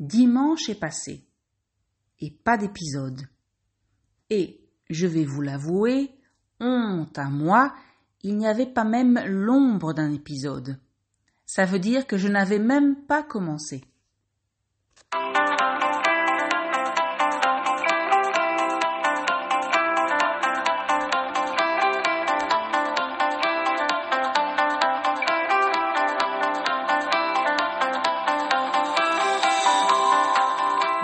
Dimanche est passé. Et pas d'épisode. Et, je vais vous l'avouer, honte à moi, il n'y avait pas même l'ombre d'un épisode. Ça veut dire que je n'avais même pas commencé.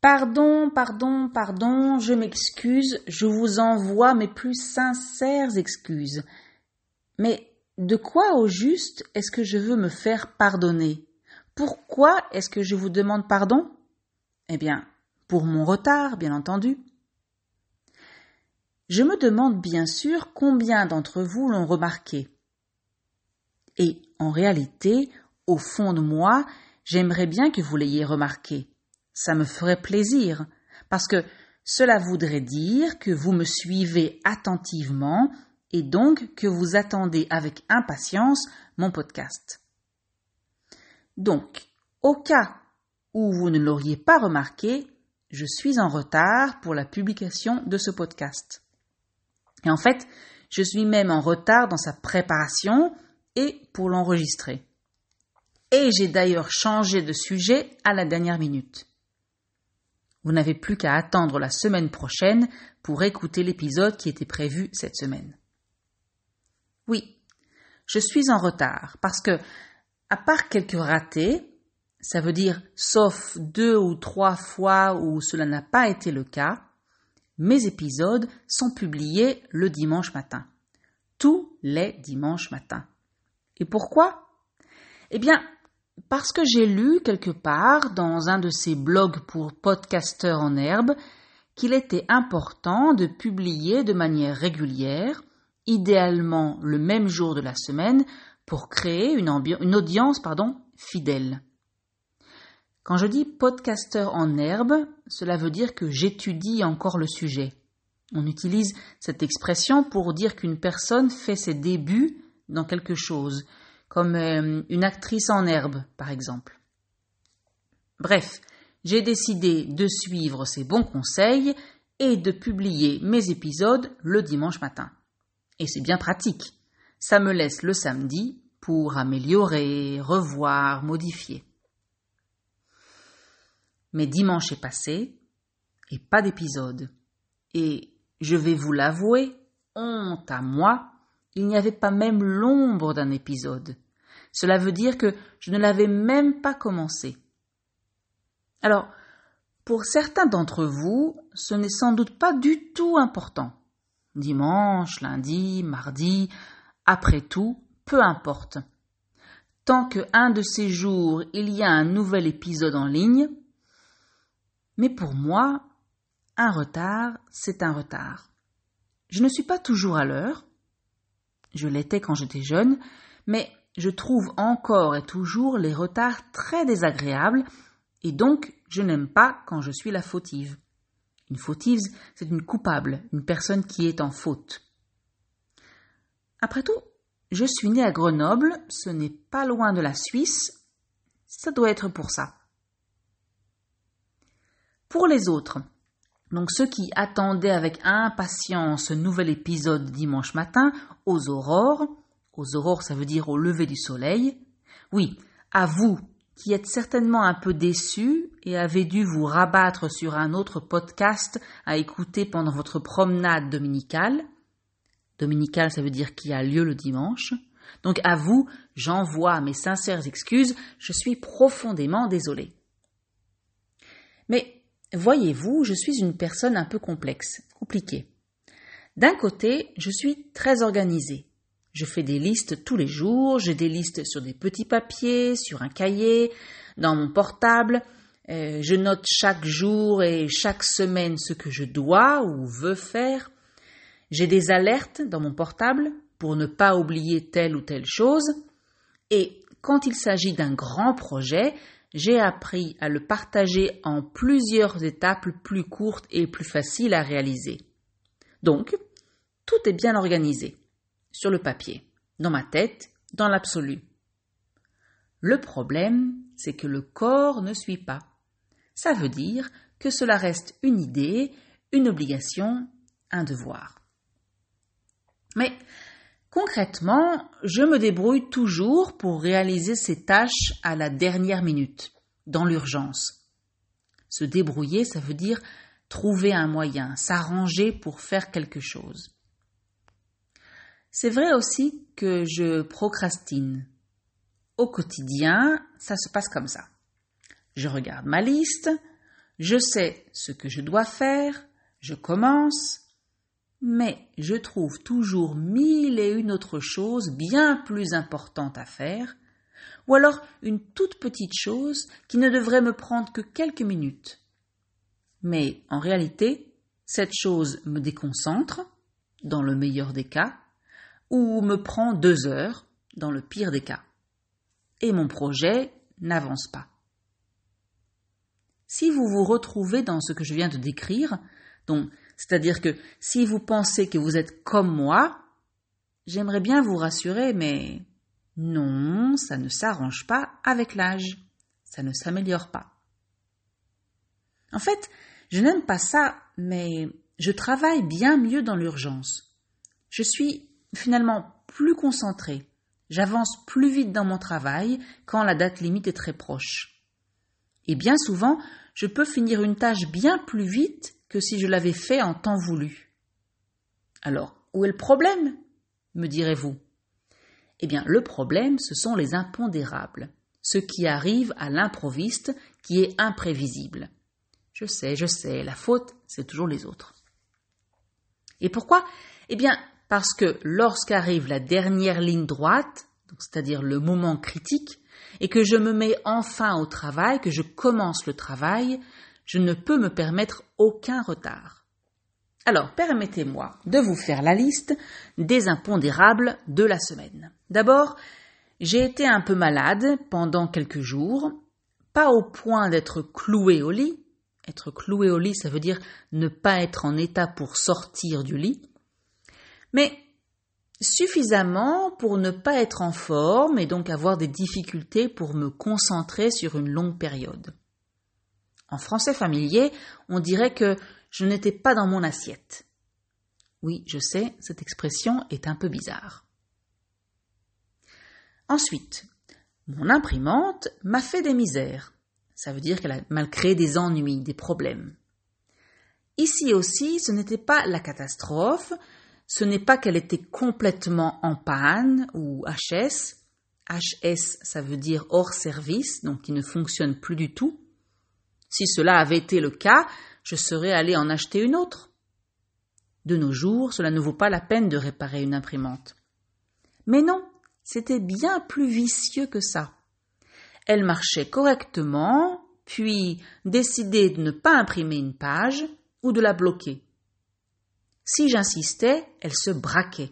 Pardon, pardon, pardon, je m'excuse, je vous envoie mes plus sincères excuses. Mais de quoi au juste est-ce que je veux me faire pardonner? Pourquoi est-ce que je vous demande pardon? Eh bien, pour mon retard, bien entendu. Je me demande bien sûr combien d'entre vous l'ont remarqué. Et en réalité, au fond de moi, j'aimerais bien que vous l'ayez remarqué ça me ferait plaisir, parce que cela voudrait dire que vous me suivez attentivement et donc que vous attendez avec impatience mon podcast. Donc, au cas où vous ne l'auriez pas remarqué, je suis en retard pour la publication de ce podcast. Et en fait, je suis même en retard dans sa préparation et pour l'enregistrer. Et j'ai d'ailleurs changé de sujet à la dernière minute. Vous n'avez plus qu'à attendre la semaine prochaine pour écouter l'épisode qui était prévu cette semaine. Oui, je suis en retard parce que, à part quelques ratés, ça veut dire sauf deux ou trois fois où cela n'a pas été le cas, mes épisodes sont publiés le dimanche matin. Tous les dimanches matins. Et pourquoi? Eh bien, parce que j'ai lu quelque part dans un de ces blogs pour podcasteurs en herbe qu'il était important de publier de manière régulière, idéalement le même jour de la semaine, pour créer une, audience fidèle. Quand je dis podcasteur en herbe, cela veut dire que j'étudie encore le sujet. On utilise cette expression pour dire qu'une personne fait ses débuts dans quelque chose, comme euh, une actrice en herbe, par exemple. Bref, j'ai décidé de suivre ces bons conseils et de publier mes épisodes le dimanche matin. Et c'est bien pratique. Ça me laisse le samedi pour améliorer, revoir, modifier. Mais dimanche est passé et pas d'épisode. Et je vais vous l'avouer, honte à moi, il n'y avait pas même l'ombre d'un épisode. Cela veut dire que je ne l'avais même pas commencé. Alors, pour certains d'entre vous, ce n'est sans doute pas du tout important. Dimanche, lundi, mardi, après tout, peu importe. Tant que un de ces jours il y a un nouvel épisode en ligne, mais pour moi, un retard, c'est un retard. Je ne suis pas toujours à l'heure, je l'étais quand j'étais jeune, mais je trouve encore et toujours les retards très désagréables, et donc je n'aime pas quand je suis la fautive. Une fautive, c'est une coupable, une personne qui est en faute. Après tout, je suis né à Grenoble, ce n'est pas loin de la Suisse, ça doit être pour ça. Pour les autres, donc ceux qui attendaient avec impatience ce nouvel épisode dimanche matin aux aurores, aux aurores ça veut dire au lever du soleil, oui, à vous qui êtes certainement un peu déçus et avez dû vous rabattre sur un autre podcast à écouter pendant votre promenade dominicale. Dominicale, ça veut dire qui a lieu le dimanche. Donc à vous, j'envoie mes sincères excuses, je suis profondément désolé. Mais Voyez-vous, je suis une personne un peu complexe, compliquée. D'un côté, je suis très organisée. Je fais des listes tous les jours, j'ai des listes sur des petits papiers, sur un cahier, dans mon portable. Euh, je note chaque jour et chaque semaine ce que je dois ou veux faire. J'ai des alertes dans mon portable pour ne pas oublier telle ou telle chose. Et quand il s'agit d'un grand projet, j'ai appris à le partager en plusieurs étapes plus courtes et plus faciles à réaliser. Donc, tout est bien organisé, sur le papier, dans ma tête, dans l'absolu. Le problème, c'est que le corps ne suit pas. Ça veut dire que cela reste une idée, une obligation, un devoir. Mais concrètement, je me débrouille toujours pour réaliser ces tâches à la dernière minute, dans l'urgence. Se débrouiller, ça veut dire trouver un moyen, s'arranger pour faire quelque chose. C'est vrai aussi que je procrastine. Au quotidien, ça se passe comme ça. Je regarde ma liste, je sais ce que je dois faire, je commence, mais je trouve toujours mille et une autres choses bien plus importantes à faire, ou alors une toute petite chose qui ne devrait me prendre que quelques minutes. Mais en réalité, cette chose me déconcentre, dans le meilleur des cas, ou me prend deux heures, dans le pire des cas. Et mon projet n'avance pas. Si vous vous retrouvez dans ce que je viens de décrire, donc c'est-à-dire que si vous pensez que vous êtes comme moi, j'aimerais bien vous rassurer, mais non, ça ne s'arrange pas avec l'âge. Ça ne s'améliore pas. En fait, je n'aime pas ça, mais je travaille bien mieux dans l'urgence. Je suis finalement plus concentré. J'avance plus vite dans mon travail quand la date limite est très proche. Et bien souvent, je peux finir une tâche bien plus vite que si je l'avais fait en temps voulu. Alors, où est le problème? me direz-vous. Eh bien, le problème, ce sont les impondérables, ce qui arrive à l'improviste, qui est imprévisible. Je sais, je sais, la faute, c'est toujours les autres. Et pourquoi? Eh bien, parce que lorsqu'arrive la dernière ligne droite, c'est-à-dire le moment critique, et que je me mets enfin au travail, que je commence le travail, je ne peux me permettre aucun retard. Alors, permettez-moi de vous faire la liste des impondérables de la semaine. D'abord, j'ai été un peu malade pendant quelques jours, pas au point d'être cloué au lit. Être cloué au lit, ça veut dire ne pas être en état pour sortir du lit, mais suffisamment pour ne pas être en forme et donc avoir des difficultés pour me concentrer sur une longue période. En français familier, on dirait que je n'étais pas dans mon assiette. Oui, je sais, cette expression est un peu bizarre. Ensuite, mon imprimante m'a fait des misères. Ça veut dire qu'elle a mal créé des ennuis, des problèmes. Ici aussi, ce n'était pas la catastrophe, ce n'est pas qu'elle était complètement en panne ou HS. HS, ça veut dire hors service, donc qui ne fonctionne plus du tout. Si cela avait été le cas, je serais allé en acheter une autre. De nos jours, cela ne vaut pas la peine de réparer une imprimante. Mais non, c'était bien plus vicieux que ça. Elle marchait correctement, puis décidait de ne pas imprimer une page ou de la bloquer. Si j'insistais, elle se braquait.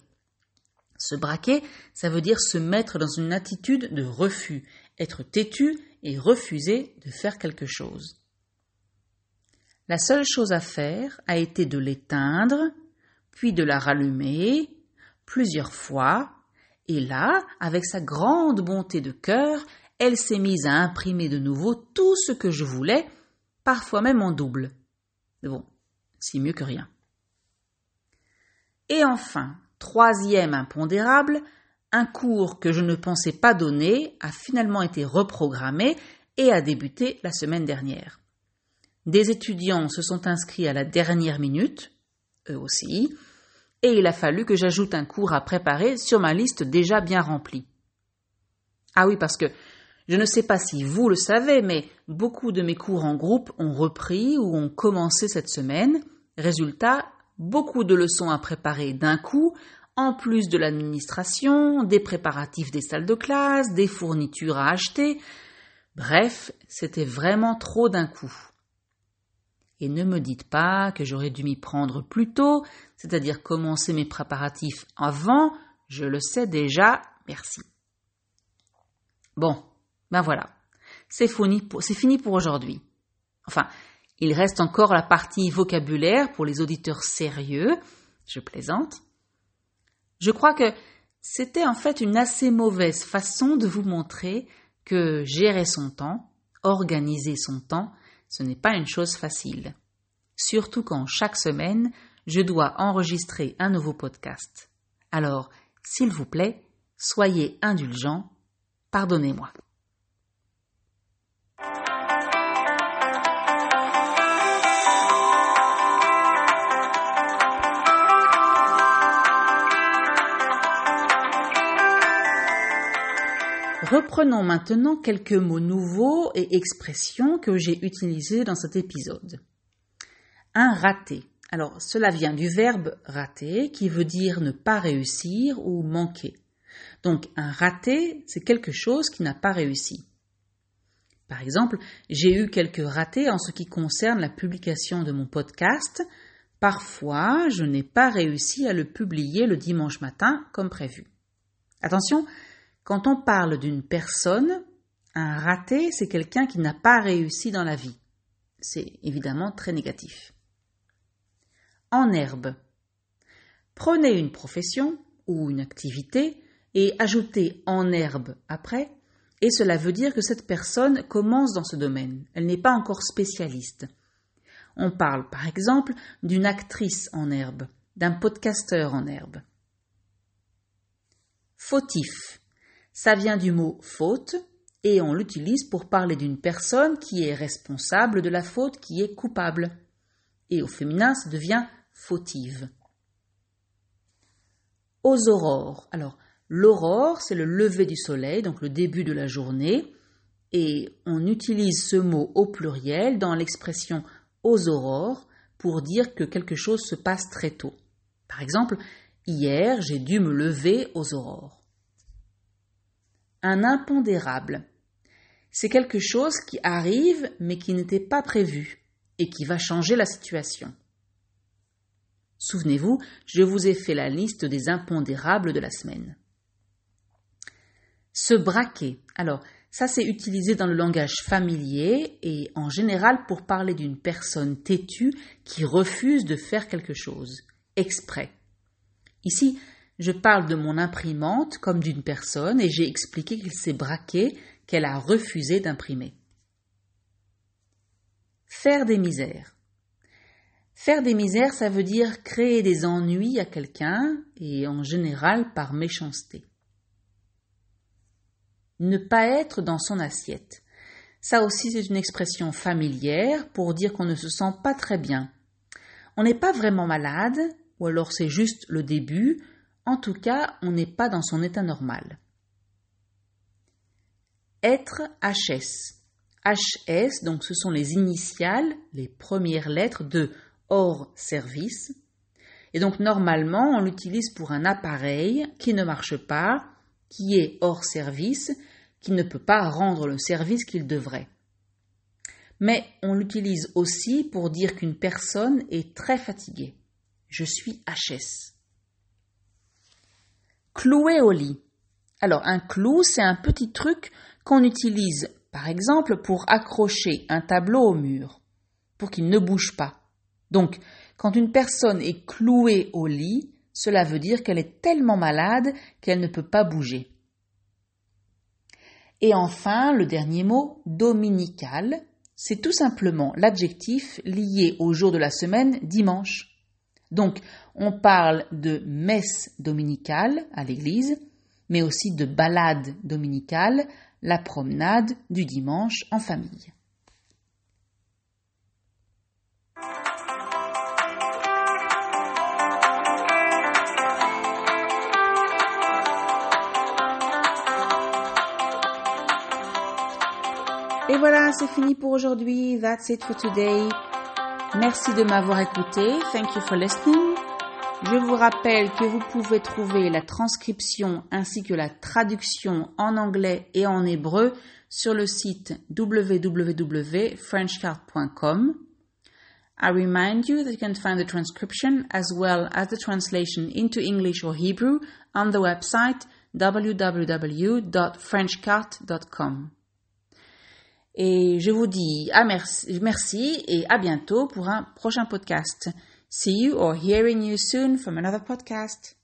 Se braquer, ça veut dire se mettre dans une attitude de refus, être têtu et refuser de faire quelque chose. La seule chose à faire a été de l'éteindre, puis de la rallumer plusieurs fois, et là, avec sa grande bonté de cœur, elle s'est mise à imprimer de nouveau tout ce que je voulais, parfois même en double. Bon, c'est mieux que rien. Et enfin, troisième impondérable, un cours que je ne pensais pas donner a finalement été reprogrammé et a débuté la semaine dernière. Des étudiants se sont inscrits à la dernière minute, eux aussi, et il a fallu que j'ajoute un cours à préparer sur ma liste déjà bien remplie. Ah oui, parce que je ne sais pas si vous le savez, mais beaucoup de mes cours en groupe ont repris ou ont commencé cette semaine. Résultat, beaucoup de leçons à préparer d'un coup en plus de l'administration, des préparatifs des salles de classe, des fournitures à acheter. Bref, c'était vraiment trop d'un coup. Et ne me dites pas que j'aurais dû m'y prendre plus tôt, c'est-à-dire commencer mes préparatifs avant, je le sais déjà, merci. Bon, ben voilà, c'est fini pour, aujourd'hui. Enfin, il reste encore la partie vocabulaire pour les auditeurs sérieux, je plaisante. Je crois que c'était en fait une assez mauvaise façon de vous montrer que gérer son temps, organiser son temps, ce n'est pas une chose facile. Surtout quand chaque semaine, je dois enregistrer un nouveau podcast. Alors, s'il vous plaît, soyez indulgents, pardonnez-moi. Reprenons maintenant quelques mots nouveaux et expressions que j'ai utilisés dans cet épisode. Un raté. Alors, cela vient du verbe rater qui veut dire ne pas réussir ou manquer. Donc, un raté, c'est quelque chose qui n'a pas réussi. Par exemple, j'ai eu quelques ratés en ce qui concerne la publication de mon podcast. Parfois, je n'ai pas réussi à le publier le dimanche matin comme prévu. Attention, quand on parle d'une personne, un raté, c'est quelqu'un qui n'a pas réussi dans la vie. C'est évidemment très négatif. En herbe. Prenez une profession ou une activité et ajoutez en herbe après, et cela veut dire que cette personne commence dans ce domaine. Elle n'est pas encore spécialiste. On parle par exemple d'une actrice en herbe, d'un podcasteur en herbe. Fautif. Ça vient du mot faute et on l'utilise pour parler d'une personne qui est responsable de la faute, qui est coupable. Et au féminin, ça devient fautive. Aux aurores. Alors, l'aurore, c'est le lever du soleil, donc le début de la journée, et on utilise ce mot au pluriel dans l'expression aux aurores pour dire que quelque chose se passe très tôt. Par exemple, hier, j'ai dû me lever aux aurores. Un impondérable. C'est quelque chose qui arrive mais qui n'était pas prévu et qui va changer la situation. Souvenez-vous, je vous ai fait la liste des impondérables de la semaine. Se braquer. Alors, ça c'est utilisé dans le langage familier et en général pour parler d'une personne têtue qui refuse de faire quelque chose, exprès. Ici, je parle de mon imprimante comme d'une personne et j'ai expliqué qu'il s'est braqué, qu'elle a refusé d'imprimer. Faire des misères. Faire des misères, ça veut dire créer des ennuis à quelqu'un et en général par méchanceté. Ne pas être dans son assiette. Ça aussi, c'est une expression familière pour dire qu'on ne se sent pas très bien. On n'est pas vraiment malade, ou alors c'est juste le début, en tout cas, on n'est pas dans son état normal. Être HS. HS, donc ce sont les initiales, les premières lettres de hors service. Et donc normalement, on l'utilise pour un appareil qui ne marche pas, qui est hors service, qui ne peut pas rendre le service qu'il devrait. Mais on l'utilise aussi pour dire qu'une personne est très fatiguée. Je suis HS. Clouer au lit. Alors un clou, c'est un petit truc qu'on utilise par exemple pour accrocher un tableau au mur, pour qu'il ne bouge pas. Donc quand une personne est clouée au lit, cela veut dire qu'elle est tellement malade qu'elle ne peut pas bouger. Et enfin, le dernier mot, dominical, c'est tout simplement l'adjectif lié au jour de la semaine dimanche. Donc, on parle de messe dominicale à l'église, mais aussi de balade dominicale, la promenade du dimanche en famille. Et voilà, c'est fini pour aujourd'hui. That's it for today. Merci de m'avoir écouté. Thank you for listening. Je vous rappelle que vous pouvez trouver la transcription ainsi que la traduction en anglais et en hébreu sur le site www.frenchcard.com. I remind you that you can find the transcription as well as the translation into English or Hebrew on the website www.frenchcart.com. Et je vous dis merci et à bientôt pour un prochain podcast. See you or hearing you soon from another podcast.